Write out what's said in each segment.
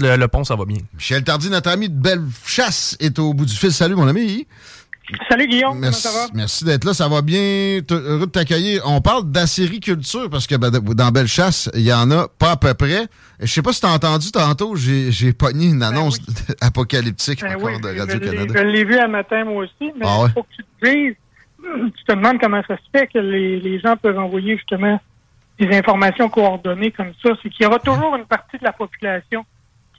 Le, le pont, ça va bien. Michel Tardy, notre ami de Bellechasse, est au bout du fil. Salut, mon ami. Salut Guillaume, Merci, comment ça va? merci d'être là, ça va bien. Heureux de t'accueillir. On parle d'acériculture parce que ben, dans Bellechasse, il y en a pas à peu près. Je sais pas si t'as entendu tantôt, j'ai pogné une annonce apocalyptique Ben encore oui, de Radio-Canada. Je l'ai vu un matin moi aussi, mais il Ah ouais? faut que tu te dises, tu te demandes comment ça se fait que les, les gens peuvent envoyer justement des informations coordonnées comme ça. C'est qu'il y aura toujours une partie de la population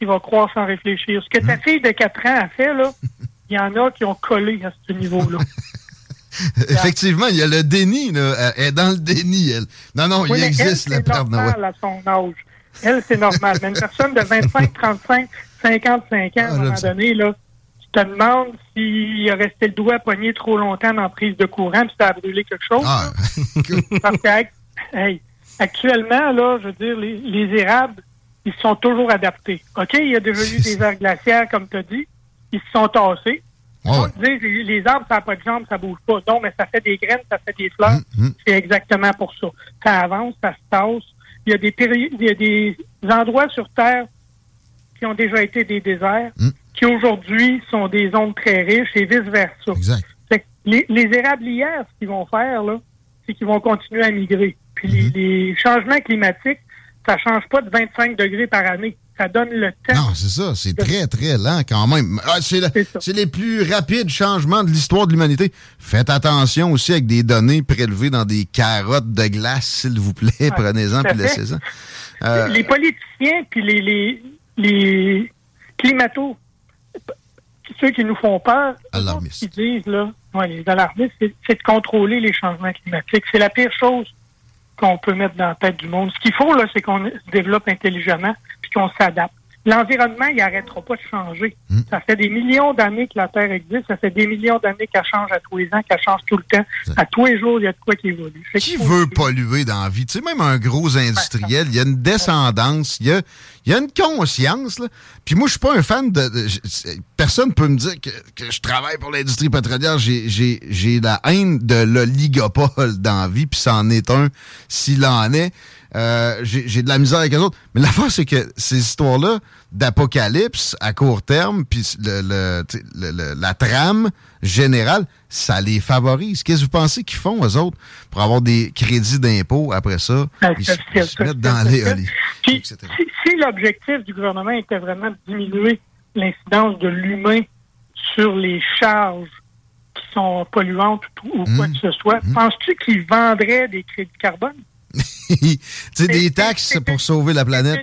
qui va croire sans réfléchir. Ce que ta fille de 4 ans a fait, là, il y en a qui ont collé à ce niveau-là. Effectivement, il y a le déni, là. Elle est dans le déni, elle. Non, non, Oui, il existe elle, Père Noël. normal à son âge. Elle, c'est normal. Mais une personne de 25, 35, 55 ans, à un Ah, moment donné, là, tu te demandes s'il a resté le doigt pogné trop longtemps dans la prise de courant puis ça a brûlé quelque chose. Ah, Parce que, hey, actuellement, là, je veux dire, les, les érables, ils se sont toujours adaptés. OK? Il y a déjà eu des aires glaciaires, comme tu as dit. Ils se sont tassés. ouais, ouais. Les, les arbres, ça n'a pas de jambes, ça bouge pas. Non, mais ça fait des graines, ça fait des fleurs. Hum, hum. C'est exactement pour ça. Ça avance, ça se tasse. Il y a des péri- il y a des endroits sur Terre qui ont déjà été des déserts, Mm. qui aujourd'hui sont des zones très riches et vice-versa. Exact. Les, les érablières, ce qu'ils vont faire, là, c'est qu'ils vont continuer à migrer. Puis les, Mm-hmm. les changements climatiques, ça change pas de 25 degrés par année. Ça donne le temps. Non, c'est ça. C'est très, très lent quand même. Ah, c'est les plus rapides changements de l'histoire de l'humanité. Faites attention aussi avec des données prélevées dans des carottes de glace, s'il vous plaît. Prenez-en tout à puis laissez-en. Euh, Les politiciens puis les, les, les climatos, ceux qui nous font peur, qui disent, là, ouais, les alarmistes, c'est de contrôler les changements climatiques. C'est la pire chose qu'on peut mettre dans la tête du monde. Ce qu'il faut, là, c'est qu'on développe intelligemment puis qu'on s'adapte. L'environnement, il n'arrêtera pas de changer. Hmm. Ça fait des millions d'années que la Terre existe. Ça fait des millions d'années qu'elle change à tous les ans, qu'elle change tout le temps. À tous les jours, il y a de quoi qui évolue. Qui veut polluer dans la vie? Tu sais, même un gros industriel, il y a une descendance, il y a, il y a une conscience. Là. Puis moi, je suis pas un fan de... de- personne peut me dire que, que je travaille pour l'industrie pétrolière. J'ai- J'ai j'ai la haine de l'oligopole dans la vie, puis c'en est un s'il en est. Euh, J'ai de la misère avec les autres. Mais l'affaire, c'est que ces histoires-là d'apocalypse à court terme, puis le, la trame générale, ça les favorise. Qu'est-ce que vous pensez qu'ils font, eux autres, pour avoir des crédits d'impôt après ça? Ah, Ils se, ils mettent dans les... Puis, etc. si, si l'objectif du gouvernement était vraiment de diminuer l'incidence de l'humain sur les charges qui sont polluantes ou, ou quoi Mmh. que ce soit, penses-tu qu'ils vendraient des crédits carbone? Sais, des C'est- taxes c'est- pour sauver la C'est planète.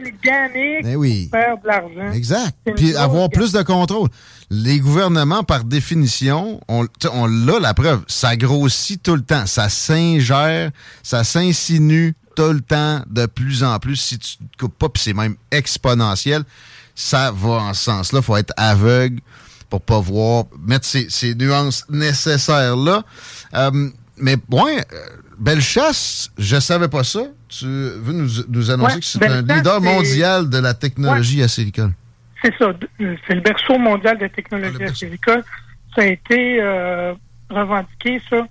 Eh oui. pour faire de l'argent. Exact. C'est Puis avoir plus de contrôle. Les gouvernements, par définition, on, on l'a la preuve, ça grossit tout le temps, ça s'ingère, ça s'insinue tout le temps de plus en plus. Si tu ne coupes pas, puis c'est même exponentiel, ça va en ce sens-là. faut être aveugle pour pas voir, mettre ces, ces nuances nécessaires-là. Euh, mais, ouais, euh, Bellechasse, je savais pas ça. Tu veux nous, nous annoncer Ouais, que c'est un leader mondial de la technologie acéricole. C'est ça. C'est le berceau mondial de Ah, technologie berceau. acéricole. Ça a été euh, revendiqué, ça.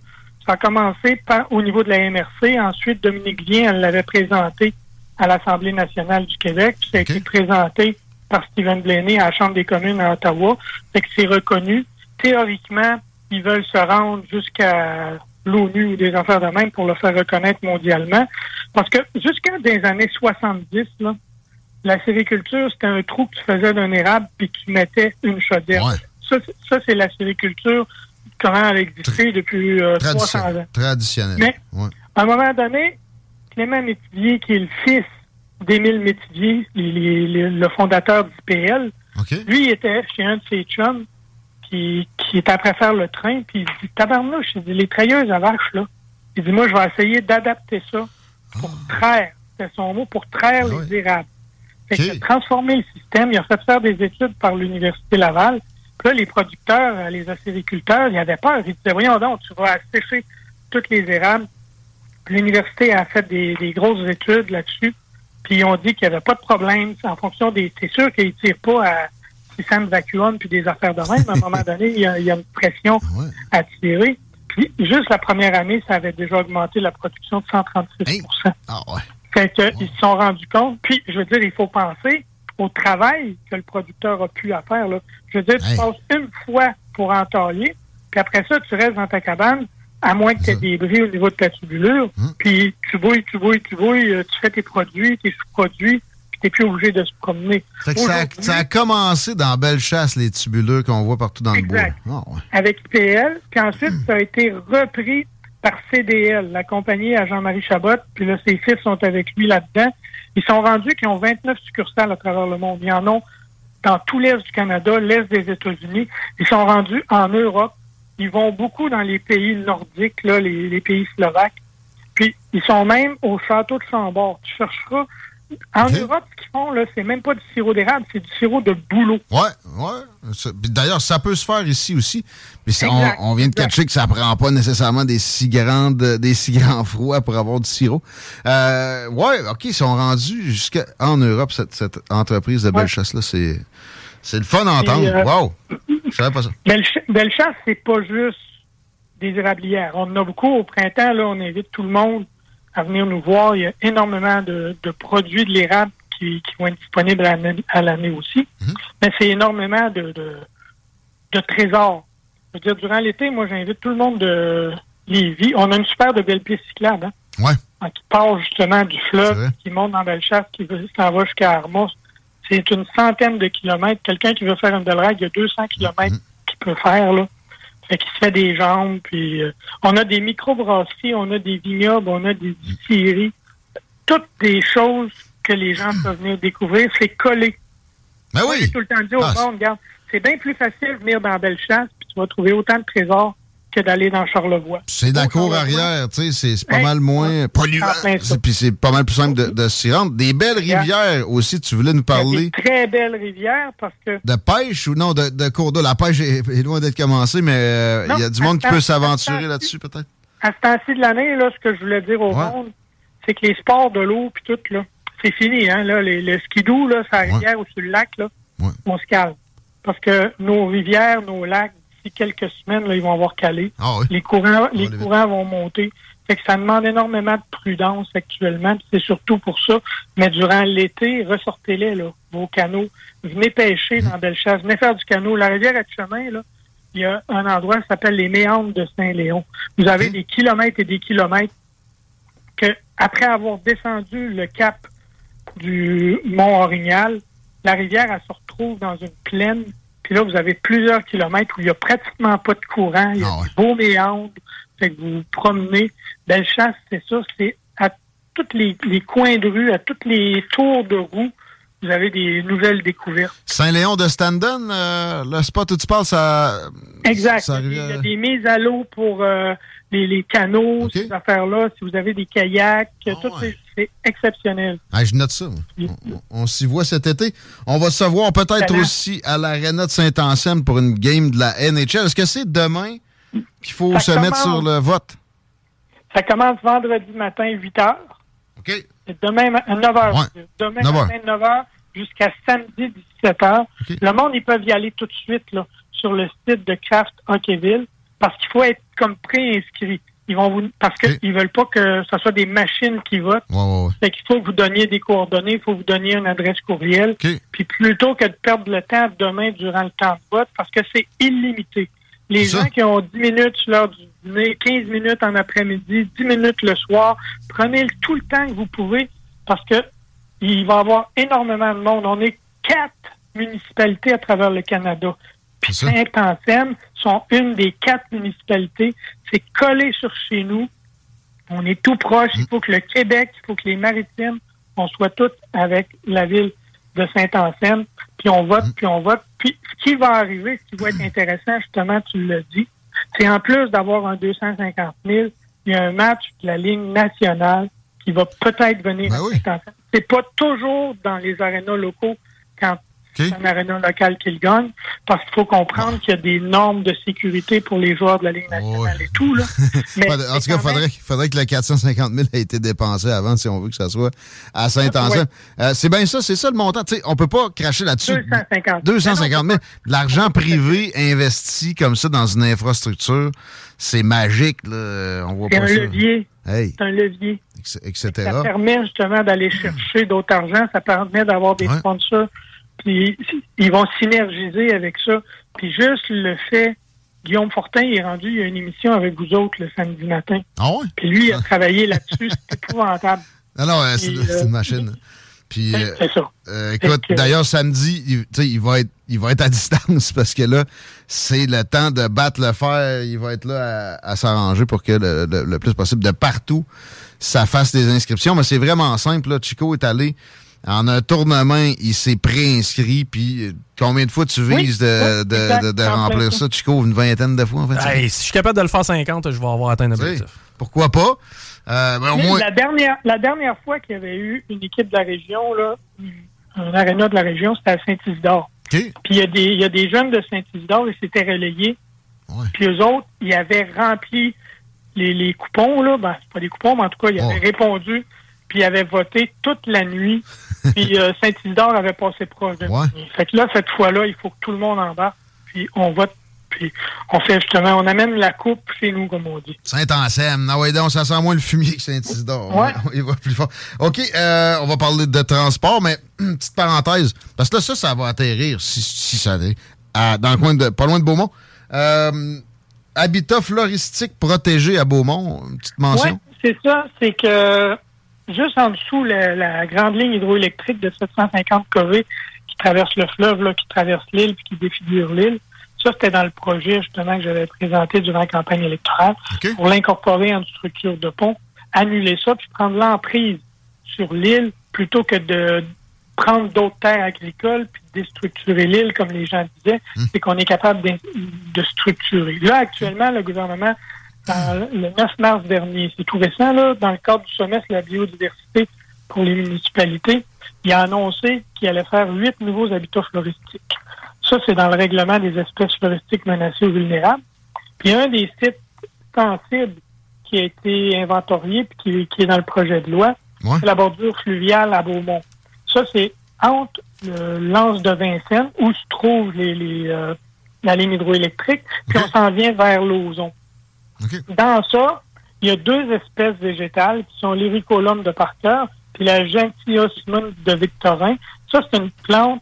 Ça a commencé par, au niveau de la MRC. Ensuite, Dominique Vien, elle l'avait présenté à l'Assemblée nationale du Québec. Puis ça a été présenté par Stephen Blaney à la Chambre des communes à Ottawa. Fait que c'est reconnu. Théoriquement, ils veulent se rendre jusqu'à l'ONU ou des affaires de même pour le faire reconnaître mondialement. Parce que jusqu'à des années 70, là, La sériculture, c'était un trou que tu faisais d'un érable puis tu mettais une chaudière. Ouais. Ça, c'est- ça, c'est la sériculture comment elle existé depuis euh, 300 ans. Tradition- traditionnel. Mais- Ouais. À un moment donné, Clément Métivier, qui est le fils d'Émile Métivier, le fondateur d'IPL, OK. lui, il était chez un de ses chums qui, qui était après faire le train, puis il dit Tabarnouche, il dit, les trailleuses à vache, là. Il dit Moi, je vais essayer d'adapter ça pour traire, c'est son mot, pour traire Ah les érables. Fait OK. qu'il a transformé le système, il a fait faire des études par l'Université Laval. Puis là, les producteurs, euh, les acériculteurs, ils avaient peur. Ils disaient Voyons donc, tu vas assécher toutes les érables. L'université a fait des, des grosses études là-dessus. Puis ils ont dit qu'il n'y avait pas de problème. En fonction des. C'est sûr qu'ils ne tirent pas à système vacuum puis des affaires de même. À un moment donné, il y a, il y a une pression Ouais. à tirer. Puis juste la première année, ça avait déjà augmenté la production de 136 Ah ouais. Fait qu'ils se sont rendus compte. Puis, je veux dire, il faut penser au travail que le producteur a pu à faire. Là. Je veux dire, tu Hey. passes une fois pour entailler, puis après ça, tu restes dans ta cabane, à moins que tu aies des bris au niveau de ta tubulure, Hum. puis tu bouilles, tu bouilles, tu bouilles, euh, tu fais tes produits, tes sous-produits, t'es plus obligé de se promener. Ça, a- ça a commencé dans Bellechasse, les tubuleux qu'on voit partout dans Exact. le bois. Ah ouais. avec IPL, puis ensuite, ça a été repris par CDL, la compagnie à Jean-Marie Chabot, puis là, ses fils sont avec lui là-dedans. Ils sont rendus qu'ils ont 29 succursales à travers le monde. Ils en ont dans tout l'Est du Canada, l'Est des États-Unis. Ils sont rendus en Europe. Ils vont beaucoup dans les pays nordiques, là, les, les pays slovaques. Puis, ils sont même au château de Chambord. Tu chercheras. En. Europe, ce qu'ils font, là, c'est même pas du sirop d'érable, c'est du sirop de bouleau. Ouais, ouais. D'ailleurs, ça peut se faire ici aussi. Mais on, vient de catcher que ça prend pas nécessairement des si grandes, des si grands froids pour avoir du sirop. Euh, ouais, OK, ils sont rendus jusqu'en Europe, cette, cette entreprise de Ouais. Bellechasse-là. C'est, c'est le fun à entendre. euh, wow! Je savais pas ça. Bellecha- Bellechasse, c'est pas juste des érablières. On en a beaucoup au printemps. Là, on invite tout le monde à venir nous voir. Il y a énormément de, de produits de l'érable qui, qui vont être disponibles à l'année, aussi. Mhm. Mais c'est énormément de, de, de trésors. Je veux dire, durant l'été, moi, j'invite tout le monde de Lévis. On a une super de belle piste cyclable, hein, Ouais. hein, qui part justement du fleuve, qui monte dans Bellechasse, qui s'en va jusqu'à Armos. C'est une centaine de kilomètres. Quelqu'un qui veut faire une belle ride, il y a 200 kilomètres Mhm. qu'il peut faire, là. Fait qu'il se fait des jambes, puis euh, on a des microbrasseries, on a des vignobles, on a des distilleries. Toutes des choses que les gens peuvent venir découvrir, c'est collé. Ben oui! J'ai tout le temps dit au Ah, monde, regarde, c'est bien plus facile de venir dans Bellechasse, puis tu vas trouver autant de trésors que d'aller dans Charlevoix. C'est la cour arrière, tu sais, c'est pas Hey, mal moins polluant. Puis c'est pas mal plus simple de, de s'y rendre. Des belles Yeah. rivières aussi, tu voulais nous parler des très belles rivières parce que de pêche ou non, de, de cours d'eau? La pêche est, est loin d'être commencée, mais euh, il y a du monde qui peut s'aventurer là-dessus, peut-être? à ce temps-ci de l'année, là, ce que je voulais dire au Ouais. monde, c'est que les sports de l'eau puis tout, là, c'est fini, hein, là, les, le skidoo, là, sur la Ouais. rivière ou sur le lac, là, Ouais. on se calme. Parce que nos rivières, nos lacs, d'ici quelques semaines, là, ils vont avoir calé. Ah oui. Les courants, les courants vont monter. Fait que ça demande énormément de prudence actuellement. C'est surtout pour ça. Mais durant l'été, ressortez-les, là, vos canaux. Venez pêcher dans Bellechasse. Venez faire du canot. La rivière à chemin, là, il y a un endroit qui s'appelle les Méandres de Saint-Léon. Vous avez des kilomètres et des kilomètres que, après avoir descendu le cap du Mont Orignal, la rivière, elle se retrouve dans une plaine. Puis là, vous avez plusieurs kilomètres où il n'y a pratiquement pas de courant. Il y a Ah ouais. des beaux méandres. Fait que vous vous promenez. Bellechasse, c'est ça. C'est à tous les, les coins de rue, à tous les tours de roue, vous avez des nouvelles découvertes. Saint-Léon de Standen, euh, le spot où tu parles, ça. Exact. ça il y a arrive, des mises à l'eau pour euh, les, les canaux, ces affaires-là. Si vous avez des kayaks, Ah tout ouais. c'est- exceptionnel. Ah, je note ça. On, s'y voit cet été. On va se voir peut-être aussi à l'Arena de Saint-Anselme pour une game de la NHL. Est-ce que c'est demain qu'il faut Ça se mettre sur le vote? Ça commence vendredi matin, 8 heures. OK. Demain, ma- à 9 heures. Ouais. Demain 9 heures. matin, 9 heures, jusqu'à samedi, 17 heures. OK. Le monde, ils peuvent y aller tout de suite là, sur le site de Craft Hockeyville parce qu'il faut être comme pré-inscrit. Ils vont vous parce qu'ils veulent pas que ce soit des machines qui votent. Ouais, ouais, ouais. Fait qu'il faut que vous donniez des coordonnées, il faut vous donner une adresse courriel. Puis plutôt que de perdre le temps demain durant le temps de vote, parce que c'est illimité. Les gens qui ont 10 minutes sur l'heure du dîner, 15 minutes en après-midi, 10 minutes le soir, prenez tout le temps que vous pouvez, parce que il va y avoir énormément de monde. On est quatre municipalités à travers le Canada. Puis Saint-Anselme sont une des quatre municipalités. C'est collé sur chez nous. On est tout proche. Il faut que le Québec, il faut que les Maritimes, on soit tous avec la ville de Saint-Anselme. Puis on vote, puis on vote. Puis ce qui va arriver, ce qui va être intéressant, justement, tu l'as dit, c'est en plus d'avoir un 250 000, il y a un match de la ligne nationale qui va peut-être venir Ben oui. à Saint-Anselme. C'est pas toujours dans les arénas locaux quand c'est un aréna local qui le gagne, parce qu'il faut comprendre qu'il y a des normes de sécurité pour les joueurs de la Ligue nationale et tout. Là. Mais en tout cas, il faudrait, faudrait que le 450 000 ait été dépensé avant si on veut que ça soit à Saint-Anselme. Euh, c'est bien ça, c'est ça le montant. Sais, on peut pas cracher là-dessus. 250 250 000. De l'argent privé investi comme ça dans une infrastructure, c'est magique. Là. On voit C'est un ça. levier. Hey, C'est un levier. etc. Ça permet justement d'aller chercher d'autres argent. Ça permet d'avoir des sponsors. Puis ils vont synergiser avec ça. Puis juste le fait, Guillaume Fortin il est rendu, il y a une émission avec vous autres le samedi matin. Ah ouais? Puis lui, il a travaillé là-dessus. C'est épouvantable. Non, non, euh, c'est c'est euh, une machine. Puis, euh, C'est ça. euh, écoute, d'ailleurs, samedi, il, tu sais, il, va être, il va être à distance parce que là, c'est le temps de battre le fer. Il va être là à, à s'arranger pour que le, le- le plus possible de partout, ça fasse des inscriptions. Mais c'est vraiment simple. Là. Chico est allé en un tournement, il s'est préinscrit. Puis, euh, combien de fois tu Oui, vises de, oui, de- exact, de- de en plein remplir ça. ça, Chico? Une vingtaine de fois, en fait? Hey, si je suis capable de le faire 50, je vais avoir atteint Tu l'objectif. Pourquoi pas? Euh, ben, au Mais moins. La dernière, la dernière fois qu'il y avait eu une équipe de la région, là, un aréna de la région, c'était à Saint-Isidore. Puis il y, a des, il y a des jeunes de Saint-Isidore, ils s'étaient relayés. Ouais. Puis eux autres, ils avaient rempli les, les coupons, là. Ben, c'est pas des coupons, mais en tout cas, ils avaient Ouais. répondu. Puis ils avaient voté toute la nuit. puis euh, Saint-Isidore avait passé proche de Ouais. Fait que là, cette fois-là, il faut que tout le monde embarque. Puis on vote. Puis on fait justement, on amène la coupe chez nous, comme on dit. Saint-Anselme. Non, ouais, donc, ça sent moins le fumier que Saint-Isidore. Ouais. Il va plus fort. OK, euh, on va parler de transport, mais petite parenthèse. Parce que là, ça, ça va atterrir, si, si ça est, à- dans le coin de, pas loin de Beaumont. Euh, habitat floristique protégé à Beaumont, une petite mention. Oui, c'est ça. C'est que juste en dessous la, la grande ligne hydroélectrique de 750 kV qui traverse le fleuve, là, qui traverse l'île puis qui défigure l'île, ça, c'était dans le projet justement que j'avais présenté durant la campagne électorale OK. pour l'incorporer en structure de pont, annuler ça, puis prendre l'emprise sur l'île plutôt que de prendre d'autres terres agricoles puis de déstructurer l'île, comme les gens disaient, c'est qu'on est capable d'in- de structurer. Là, actuellement, le gouvernement, dans le 9 mars dernier, c'est tout récent, là, dans le cadre du sommet sur la biodiversité pour les municipalités, il a annoncé qu'il allait faire huit nouveaux habitats floristiques. Ça, c'est dans le règlement des espèces floristiques menacées ou vulnérables. Puis un des sites sensibles qui a été inventorié puis qui, qui est dans le projet de loi, Ouais. c'est la bordure fluviale à Beaumont. Ça, c'est entre le lance de Vincennes, où se trouve les, les, euh, la ligne hydroélectrique, puis on s'en vient vers l'ozon. Dans ça, il y a deux espèces végétales qui sont l'Ericolum de Parker puis la Gentiosmum de Victorin. Ça, c'est une plante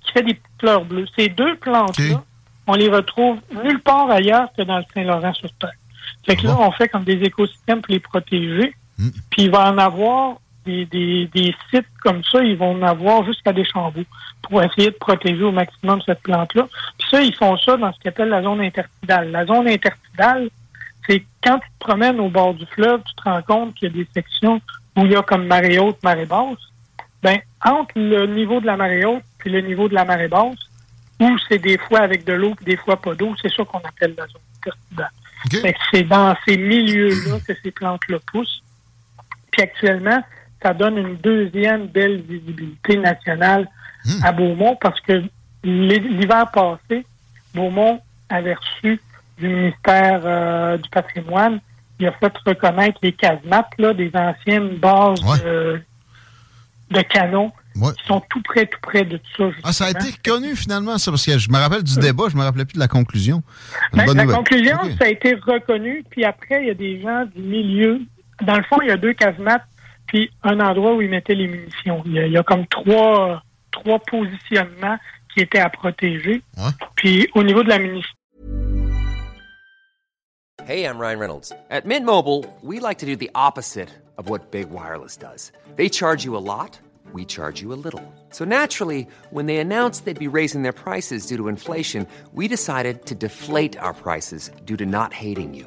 qui fait des fleurs bleues. Ces deux plantes-là, on les retrouve nulle part ailleurs que dans le Saint-Laurent sur Terre. Fait que là, on fait comme des écosystèmes pour les protéger. Mm. Puis il va en avoir des, des, des sites comme ça, ils vont en avoir jusqu'à des chambeaux pour essayer de protéger au maximum cette plante-là. Puis ça, ils font ça dans ce qu'ils appellent la zone intertidale. La zone intertidale, c'est quand tu te promènes au bord du fleuve, tu te rends compte qu'il y a des sections où il y a comme marée haute, marée basse. Ben, entre le niveau de la marée haute puis le niveau de la marée basse, où c'est des fois avec de l'eau puis des fois pas d'eau, c'est ça qu'on appelle la zone intertidale. C'est dans ces milieux-là que ces plantes-là poussent. Puis actuellement, ça donne une deuxième belle visibilité nationale Hmm. à Beaumont parce que l'hi- l'hiver passé, Beaumont avait reçu du ministère euh, du patrimoine, il a fait reconnaître les casemates, là, des anciennes bases Ouais. euh, de canons Ouais. qui sont tout près, tout près de tout ça. Ah, ça a été reconnu finalement, ça, parce que je me rappelle du débat, je me rappelais plus de la conclusion. Ben, la nouvelle. conclusion, ça a été reconnu. Puis après, il y a des gens du milieu. Dans le fond, il y a deux casemates, puis un endroit où ils mettaient les munitions. Il y a, il y a comme trois, trois positionnements qui étaient à protéger. Ouais. Puis au niveau de la munition, Hey, I'm Ryan Reynolds. At Mint Mobile, we like to do the opposite of of what Big Wireless does. They charge you a lot, we charge you a little. So naturally, when they announced they'd be raising their prices due to inflation, we decided to deflate our prices due to not hating you.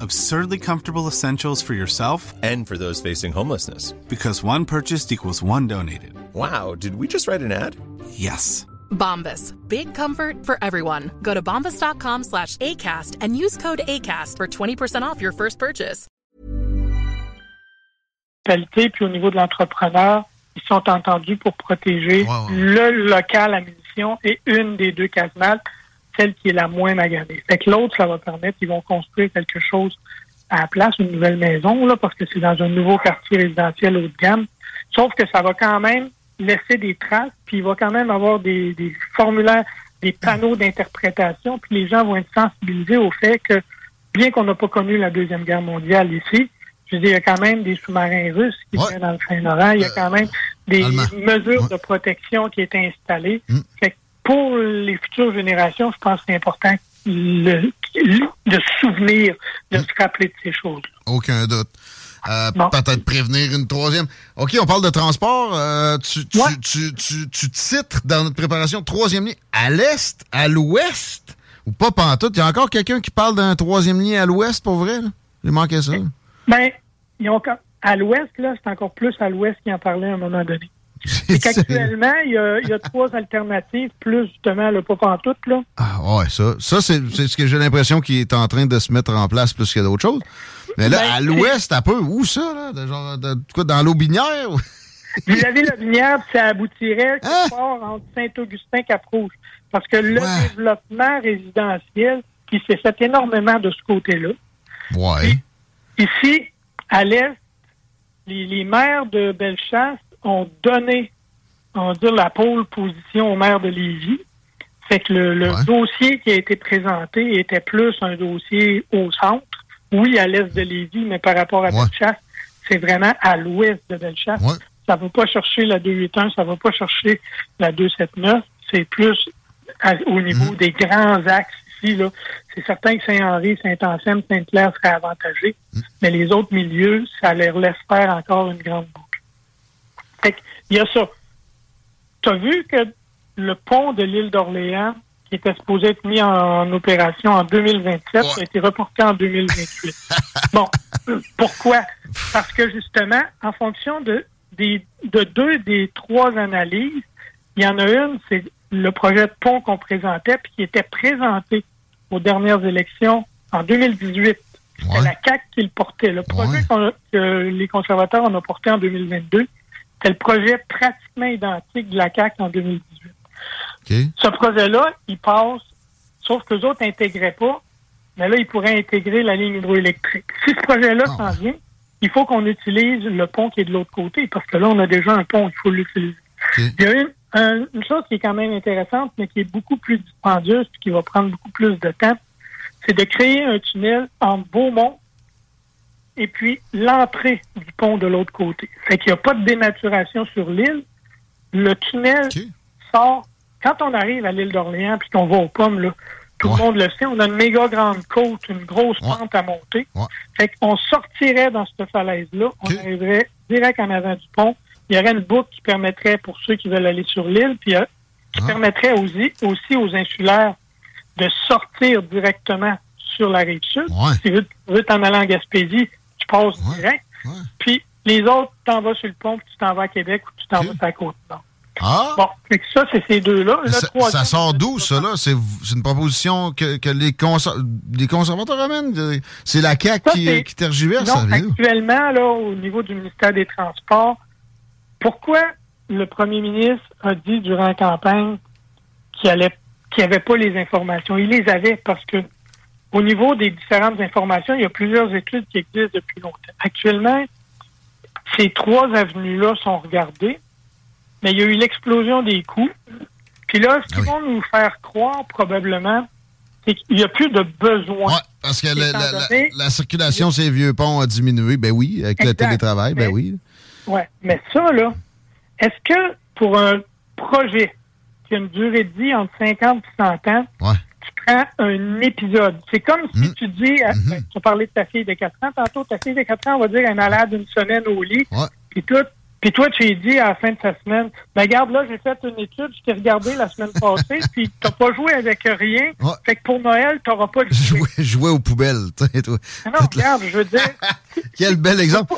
Absurdly comfortable essentials for yourself and for those facing homelessness. Because one purchased equals one donated. Wow, did we just write an ad? Yes. Bombas. Big comfort for everyone. Go to bombas.com slash ACAST and use code ACAST for 20% off your first purchase. Puis au niveau de l'entrepreneur, ils sont entendus pour protéger wow. le local à munitions et une des deux casemates, celle qui est la moins maganée. Fait que l'autre, ça va permettre, ils vont construire quelque chose à la place, une nouvelle maison, là, parce que c'est dans un nouveau quartier résidentiel haut de gamme. Sauf que ça va quand même laisser des traces, puis il va quand même avoir des, des formulaires, des panneaux d'interprétation, puis les gens vont être sensibilisés au fait que, bien qu'on n'a pas connu la Deuxième Guerre mondiale ici, je veux dire, il y a quand même des sous-marins russes qui Ouais. viennent dans le Saint-Laurent, il y a quand même des Allemand. mesures Ouais. de protection qui étaient installées. Mm. Fait que pour les futures générations, je pense que c'est important le- de se souvenir, de se rappeler de ces choses-là. Aucun doute. Euh. Peut-être prévenir une troisième. OK, on parle de transport. Euh, tu, tu, Ouais. tu, tu, tu titres dans notre préparation troisième lien à l'est, à l'ouest, ou pas pantoute. Il y a encore quelqu'un qui parle d'un troisième lien à l'ouest, pour vrai? là? J'ai manqué ça. Ben, ils ont, à l'ouest, là, c'est encore plus à l'ouest qui en parlait à un moment donné. C'est qu'actuellement, il y a, il y a trois alternatives, plus justement le pas pantoute, là. Ah ouais, ça, ça c'est c'est ce que j'ai l'impression qu'il est en train de se mettre en place plus que d'autres choses. Mais là, Ben, à l'ouest, un peu, où ça, là? De genre, de, quoi, dans l'Aubinière? ou- Vous avez la Binière, puis ça aboutirait quelque Hein? part entre Saint-Augustin et Cap-Rouge. Parce que le Ouais. développement résidentiel qui s'est fait énormément de ce côté-là. Ouais. Ici, à l'est, les, les maires de Bellechasse ont donné, on va dire, la pôle position au maire de Lévis. Fait que le, le Ouais. dossier qui a été présenté était plus un dossier au centre. Oui, à l'est de Lévis, mais par rapport à Ouais. Bellechasse, c'est vraiment à l'ouest de Bellechasse. Ouais. Ça ne va pas chercher la 281, ça ne va pas chercher la 279. C'est plus à- au niveau Mhm. des grands axes ici. là. C'est certain que Saint-Henri, Saint-Anselme, Sainte-Claire seraient avantagés, Mhm. mais les autres milieux, ça leur laisse faire encore une grande boucle. Fait il y a ça. Tu as vu que le pont de l'île d'Orléans, qui était supposé être mis en, opération en 2027, Ouais. a été reporté en 2028. bon, pourquoi? Parce que justement, en fonction de, des, de deux des trois analyses, il y en a une, c'est le projet de pont qu'on présentait, puis qui était présenté aux dernières élections en 2018. C'était Ouais. la CAC qui le portait. Le projet Ouais. qu'on a- que les conservateurs en ont porté en 2022, c'était le projet pratiquement identique de la CAC en 2018. OK. Ce projet-là, il passe, sauf que les autres n'intégraient pas, mais là, ils pourraient intégrer la ligne hydroélectrique. Si ce projet-là Ah. s'en vient, il faut qu'on utilise le pont qui est de l'autre côté, parce que là, on a déjà un pont, il faut l'utiliser. Il y a une, un- une chose qui est quand même intéressante, mais qui est beaucoup plus dispendieuse, qui va prendre beaucoup plus de temps, c'est de créer un tunnel entre Beaumont et puis l'entrée du pont de l'autre côté. Fait qu'il n'y a pas de dénaturation sur l'île. Le tunnel sort quand on arrive à l'île d'Orléans puis qu'on va aux pommes, là, tout Ouais. le monde le sait, on a une méga grande côte, une grosse Ouais. pente à monter. Ouais. Fait qu'on sortirait dans cette falaise-là, on arriverait direct en avant du pont. Il y aurait une boucle qui permettrait pour ceux qui veulent aller sur l'île, puis euh, qui Ah. permettrait aussi, aussi aux insulaires de sortir directement sur la rive sud. Si tu veux t'en aller en Gaspésie, tu passes Ouais. direct. Ouais. Puis les autres, tu t'en vas sur le pont, puis tu t'en vas à Québec ou tu t'en vas sur la côte nord. Ah! Bon, fait que ça, c'est ces deux-là. Ça, ça sort d'où, ça, là? C'est une proposition que, que les, conser- les conservateurs amènent? C'est la CAQ Ça, qui, qui tergiverse, Non, ça actuellement, là, au niveau du ministère des Transports, pourquoi le premier ministre a dit durant la campagne qu'il allait qu'il n'y avait pas les informations? Il les avait parce que au niveau des différentes informations, il y a plusieurs études qui existent depuis longtemps. Actuellement, ces trois avenues-là sont regardées, mais il y a eu l'explosion des coûts. Puis là, ce qu'ils vont nous faire croire, probablement, c'est qu'il n'y a plus de besoin. Ouais, parce que la, circulation ces vieux ponts a diminué. Ben oui, avec le télétravail, ben Mais- oui. Oui, mais ça, là, est-ce que pour un projet qui a une durée de vie entre 50 et 100 ans, Ouais. Un épisode? C'est comme Mm. si tu dis, à- Mm-hmm. tu parlé de ta fille de 4 ans, tantôt, ta fille de 4 ans, on va dire, elle est malade une semaine au lit, puis tout. Puis toi, tu lui dis à la fin de sa semaine, ben regarde, là, j'ai fait une étude, je t'ai regardé la semaine passée, puis t'as pas joué avec rien. Ouais. Fait que pour Noël, t'auras pas de jouer. Aux poubelles. tu sais, toi. Non, non, regarde, je veux dire, Quel bel exemple.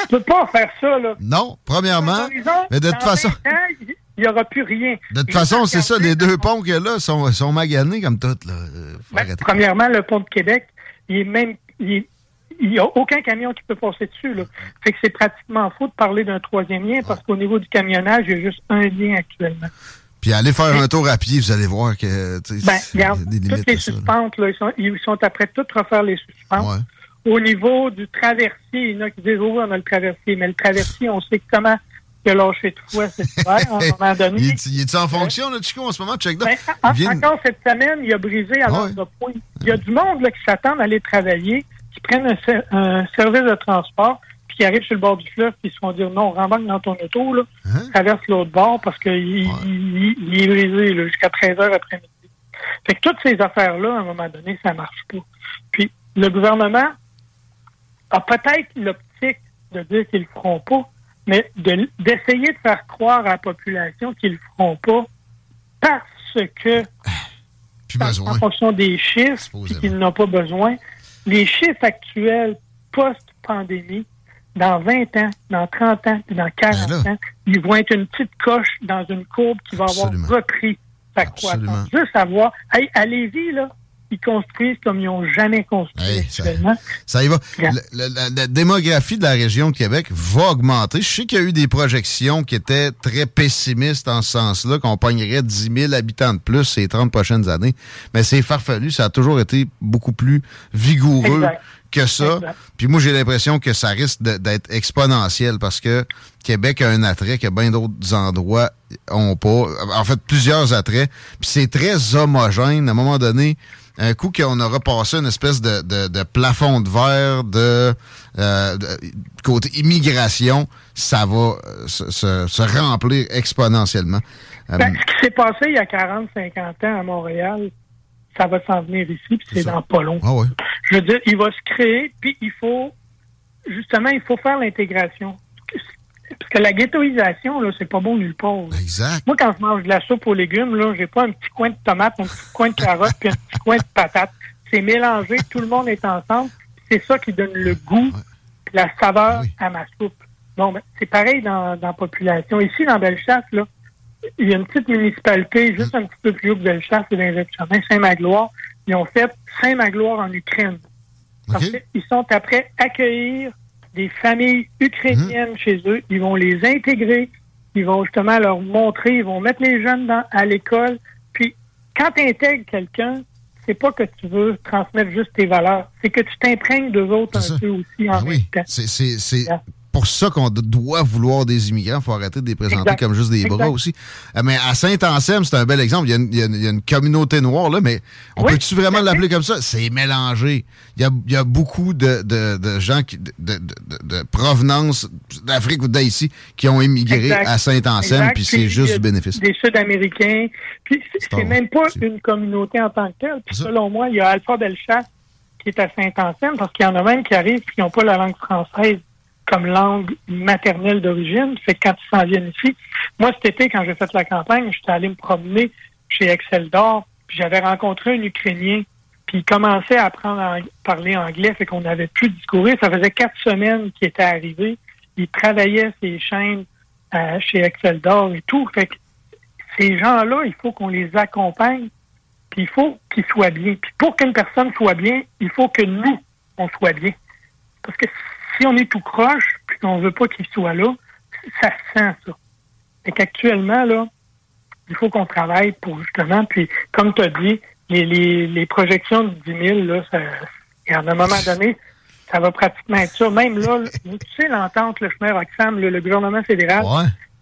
tu peux pas faire ça, là. Non, premièrement, mais de toute façon, 20 ans, il n'y aura plus rien. de toute façon, c'est ça, les deux ponts qu'il y a là sont, sont maganés comme tout. Là. Euh, ben, premièrement, le pont de Québec, il est même. Il n'y a aucun camion qui peut passer dessus. Là. Fait que c'est pratiquement faux de parler d'un troisième lien parce qu'au niveau du camionnage, il y a juste un lien actuellement. Puis allez faire un tour à pied, vous allez voir que Ben, regarde, des limites toutes les suspentes, là, ils, sont, ils sont après tout refaire les suspentes. Ouais. Au niveau du traversier, il y en a qui disent, oh, on a le traversier. Mais le traversier, on sait comment a lâché de foi cet hiver, à un moment donné. Il est- il en fonction, là, Chico, en ce moment? Check Ben, en- vient- Encore cette semaine, il a brisé à l'heure Ouais. de pointe. Il y a du monde là, qui s'attend à aller travailler, qui prennent un, ser- un service de transport, puis qui arrivent sur le bord du fleuve, puis ils se font dire non, rembarque dans ton auto, là, Hein? traverse l'autre bord parce qu'il il, il- il est brisé jusqu'à 13 heures après-midi. Fait que toutes ces affaires-là, à un moment donné, ça marche pas. Puis le gouvernement a peut-être l'optique de dire qu'ils le feront pas, mais de- d'essayer de faire croire à la population qu'ils le feront pas parce que Plus en- fonction des chiffres, qu'ils n'ont pas besoin. Les chiffres actuels post-pandémie, dans 20 ans, dans 30 ans, puis dans 40 Ben là. ans, ils vont être une petite coche dans une courbe qui va avoir repris sa croissance. Juste savoir, hey, à Lévis, là, ils construisent comme ils n'ont jamais construit Hey, ça- actuellement. Ça y va. La, la démographie de la région de Québec va augmenter. Je sais qu'il y a eu des projections qui étaient très pessimistes en ce sens-là, qu'on pognerait 10 000 habitants de plus ces 30 prochaines années. Mais c'est farfelu. Ça a toujours été beaucoup plus vigoureux Exact. que ça. Exact. Puis moi, j'ai l'impression que ça risque d'être exponentiel parce que Québec a un attrait que bien d'autres endroits ont pas. En fait, plusieurs attraits. Puis c'est très homogène. À un moment donné, un coup qu'on aura passé une espèce de, de- de plafond de verre de, euh, de- côté immigration, ça va euh, se, se- se remplir exponentiellement. Euh, Ben, ce qui s'est passé il y a 40-50 ans à Montréal, ça va s'en venir ici, puis c'est dans pas long. ah ouais. Je veux dire, il va se créer, puis il faut, justement, il faut faire l'intégration. Parce que la ghettoisation, là, c'est pas bon nulle part. là. Exact. Moi, quand je mange de la soupe aux légumes, là, j'ai pas un petit coin de tomate, un petit coin de carotte, puis un petit coin de patate. C'est mélangé, tout le monde est ensemble. C'est ça qui donne le goût, la saveur à ma soupe. Bon, ben, c'est pareil dans, dans la population. Ici, dans Bellechasse, là, il y a une petite municipalité, juste un petit peu plus haut que Bellechasse, c'est dans les Saint-Magloire. Ils ont fait Saint-Magloire en Ukraine. Parce qu'ils sont après accueillir des familles ukrainiennes chez eux. Ils vont les intégrer. Ils vont justement leur montrer. Ils vont mettre les jeunes dans, à l'école. Puis, quand tu intègres quelqu'un, c'est pas que tu veux transmettre juste tes valeurs. C'est que tu t'imprègnes d'eux autres un peu aussi en même temps. C'est- C'est c'est pour ça qu'on doit vouloir des immigrants. Il faut arrêter de les présenter Exact. comme juste des bras Exact. aussi. Euh, mais à Saint-Anselme, c'est un bel exemple. Il y a une, il y a une- il y a une communauté noire, là, mais on Oui, peut-tu vraiment l'appeler comme ça? C'est mélangé. Il y a, il y a beaucoup de, de- de gens qui, de, provenance d'Afrique ou d'Haïti qui ont immigré Exact. à Saint-Anselme, puis c'est juste du bénéfice. Des Sud-Américains. Puis c'est même pas une communauté en tant que telle. Puis selon moi, il y a Alpha Bellechasse qui est à Saint-Anselme parce qu'il y en a même qui arrivent et qui n'ont pas la langue française comme langue maternelle d'origine. Que quand ils s'en viennent ici, moi cet été, quand j'ai fait la campagne, j'étais allé me promener chez Excel d'Or, puis j'avais rencontré un Ukrainien, puis il commençait à apprendre à parler anglais, fait qu'on avait pu discourir. Ça faisait quatre semaines qu'il était arrivé. Il travaillait ses chaînes euh, chez Excel d'Or et tout. Fait que ces gens-là, il faut qu'on les accompagne, puis il faut qu'ils soient bien. Puis pour qu'une personne soit bien, il faut que nous, on soit bien. Parce que si on est tout croche, puis qu'on veut pas qu'il soit là, ça se sent ça. Fait qu'actuellement, là, il faut qu'on travaille pour justement, puis comme tu as dit, les, les, les projections de 10 000, là, ça, et à un moment donné, ça va pratiquement être ça. Même là, tu sais, l'entente, le chemin Roxham, le, le gouvernement fédéral,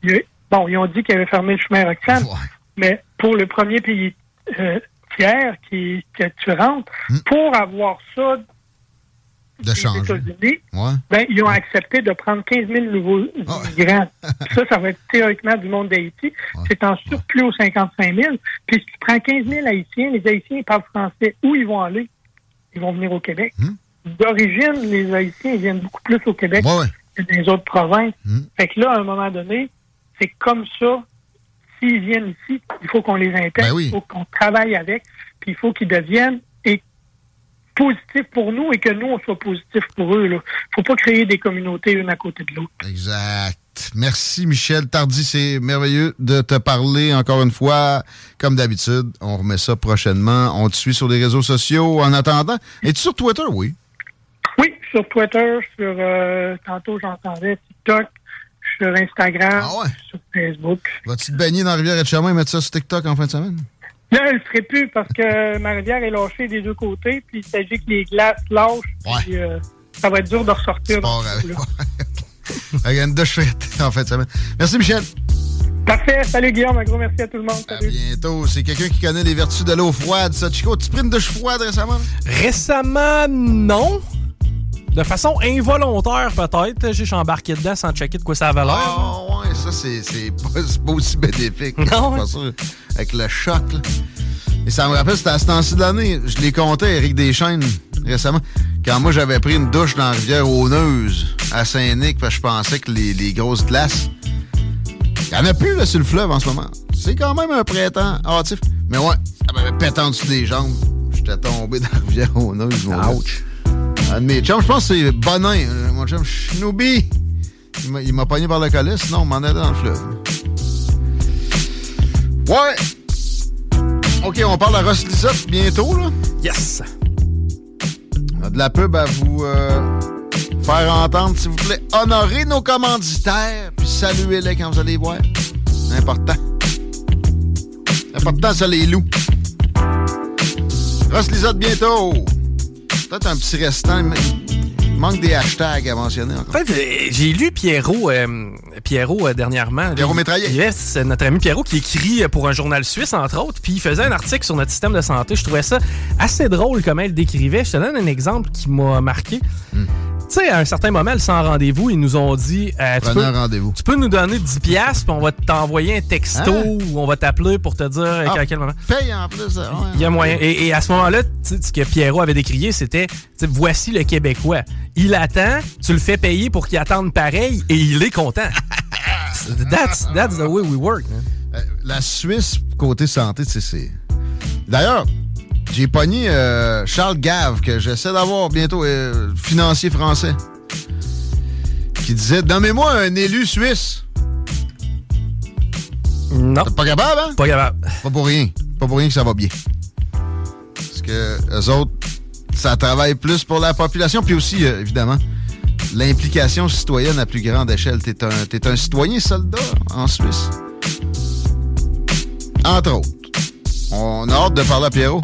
il- bon, ils ont dit qu'ils avaient fermé le chemin Roxham, mais pour le premier pays euh, tiers qui, que tu rentres, pour avoir ça De changer. États-Unis, Ouais. ben, ils ont accepté de prendre 15 000 nouveaux migrants. Puis ça, ça va être théoriquement du monde d'Haïti. C'est en surplus aux 55 000. Puis si tu prends 15 000 Haïtiens, les Haïtiens ils parlent français. Où ils vont aller? Ils vont venir au Québec. D'origine, les Haïtiens ils viennent beaucoup plus au Québec que dans les autres provinces. Fait que là, à un moment donné, c'est comme ça. S'ils viennent ici, il faut qu'on les intègre, il faut qu'on travaille avec, puis il faut qu'ils deviennent et positifs pour nous et que nous, on soit positifs pour eux. Il faut pas créer des communautés une à côté de l'autre. Exact. Merci, Michel Tardy. C'est merveilleux de te parler encore une fois. Comme d'habitude, on remet ça prochainement. On te suit sur les réseaux sociaux en attendant. Es-tu sur Twitter? Oui. Oui, sur Twitter, sur euh, tantôt j'entendais TikTok, sur Instagram, sur Facebook. Vas-tu te baigner dans la rivière et et mettre ça sur TikTok en fin de semaine? Là, elle ne ferait plus parce que ma rivière est lâchée des deux côtés, puis il s'agit que les glaces lâchent, puis euh, ça va être dur de ressortir. une douche frette en de semaine. Merci, Michel. Parfait. Salut Guillaume, un gros merci à tout le monde. Salut. Bientôt, c'est quelqu'un qui connaît les vertus de l'eau froide, ça, Chico. Tu pris une douche froide récemment? Récemment, non. De façon involontaire, peut-être. J'ai embarqué dedans sans checker de quoi ça avait l'air. Ah, ouais, ça, c'est pas, aussi bénéfique. Non, pas sûr. Avec le choc, là. Et ça me rappelle, c'était à ce temps-ci de l'année. Je l'ai compté, Eric Deschaines, récemment. Quand moi, j'avais pris une douche dans la rivière Auneuse, à Saint-Nic, parce que je pensais que les, les grosses glaces. Il n'y en a plus, là, sur le fleuve en ce moment. C'est quand même un printemps hâtif. Mais ouais, ça m'avait pété en dessous des jambes. J'étais tombé dans la rivière Auneuse. Ouch. Un de mes chums, je pense que c'est Bonin, euh, mon chum Schnooby. Il m'a- pogné par le collet, sinon on m'en allait dans le fleuve. Ouais! OK, on parle à Ross Lisotte bientôt, là. Yes! On a de la pub à vous euh, faire entendre, s'il vous plaît. Honorez nos commanditaires, puis saluez-les quand vous allez voir. C'est important. C'est important, ça, les loups. Ross Lisotte bientôt. Peut-être un petit restant. Il manque des hashtags à mentionner encore. En fait, j'ai lu Pierrot, euh, Pierrot euh, dernièrement. Pierrot Métraillé. Yes, c'est notre ami Pierrot qui écrit pour un journal suisse, entre autres, puis il faisait un article sur notre système de santé. Je trouvais ça assez drôle comment il le décrivait. Je te donne un exemple qui m'a marqué. Hmm. Tu sais, à un certain moment, le sans rendez-vous, ils nous ont dit euh, tu, peux, un rendez-vous. tu peux nous donner 10$, piastres, puis on va t'envoyer un texto Hein? ou on va t'appeler pour te dire euh, Ah, à quel moment. Paye en plus. ouais. Il y a moyen. Et, et à ce moment-là, ce que Pierrot avait décrié, c'était voici le Québécois. Il attend, tu le fais payer pour qu'il attende pareil et il est content. that's, that's the way we work. man. Euh, La Suisse, côté santé, tu sais, c'est. D'ailleurs, j'ai pogné euh, Charles Gave, que j'essaie d'avoir bientôt, euh, financier français, qui disait Nommez-moi un élu suisse. Non. Pas capable, hein? Pas capable. Pas pour rien. Pas pour rien que ça va bien. Parce que eux autres, ça travaille plus pour la population, puis aussi, euh, évidemment, l'implication citoyenne à plus grande échelle. T'es un, t'es un citoyen soldat en Suisse. Entre autres. On a hâte de parler à Pierrot.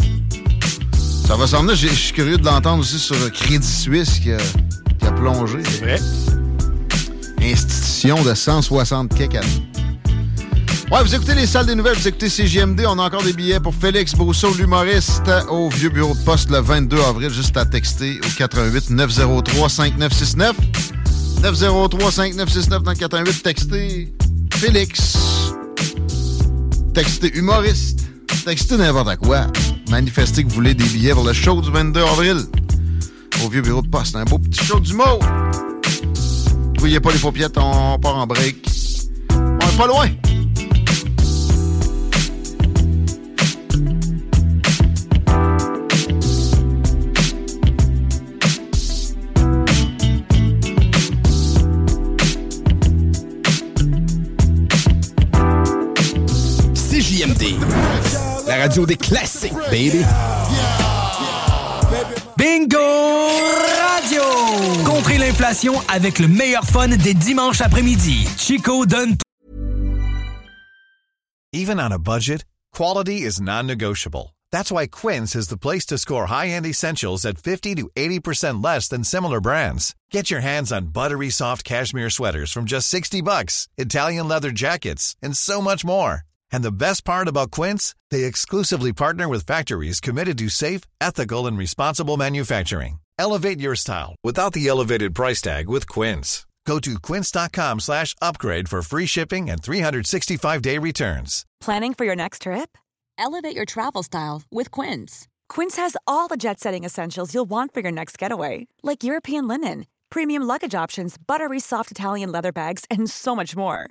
Ça va s'en venir. Je suis curieux de l'entendre aussi sur Crédit Suisse qui a, qui a plongé. C'est vrai. Institution de 160 quelques années. Ouais, vous écoutez les salles des nouvelles, vous écoutez CGMD. On a encore des billets pour Félix Brousseau, l'humoriste, au vieux bureau de poste le 22 avril. Juste à texter au 88 903 5969. 903 5969 dans le 88. Textez Félix. Textez humoriste. Textez n'importe quoi. Manifestez que vous voulez des billets pour le show du 22 avril. Au vieux bureau de poste. Un beau petit show d'humour. Voyez pas les paupiètes, on part en break. On est pas loin. CJMD. La radio des classiques, baby. Bingo Radio! Contrer l'inflation avec le meilleur fun des dimanches après-midi. Chico donne Even on a budget, quality is non-negotiable. That's why Quince is the place to score high-end essentials at 50 to 80% less than similar brands. Get your hands on buttery soft cashmere sweaters from just 60 bucks, Italian leather jackets, and so much more. And the best part about Quince, they exclusively partner with factories committed to safe, ethical, and responsible manufacturing. Elevate your style without the elevated price tag with Quince. Go to quince.com slash upgrade for free shipping and 365-day returns. Planning for your next trip? Elevate your travel style with Quince. Quince has all the jet-setting essentials you'll want for your next getaway, like European linen, premium luggage options, buttery soft Italian leather bags, and so much more.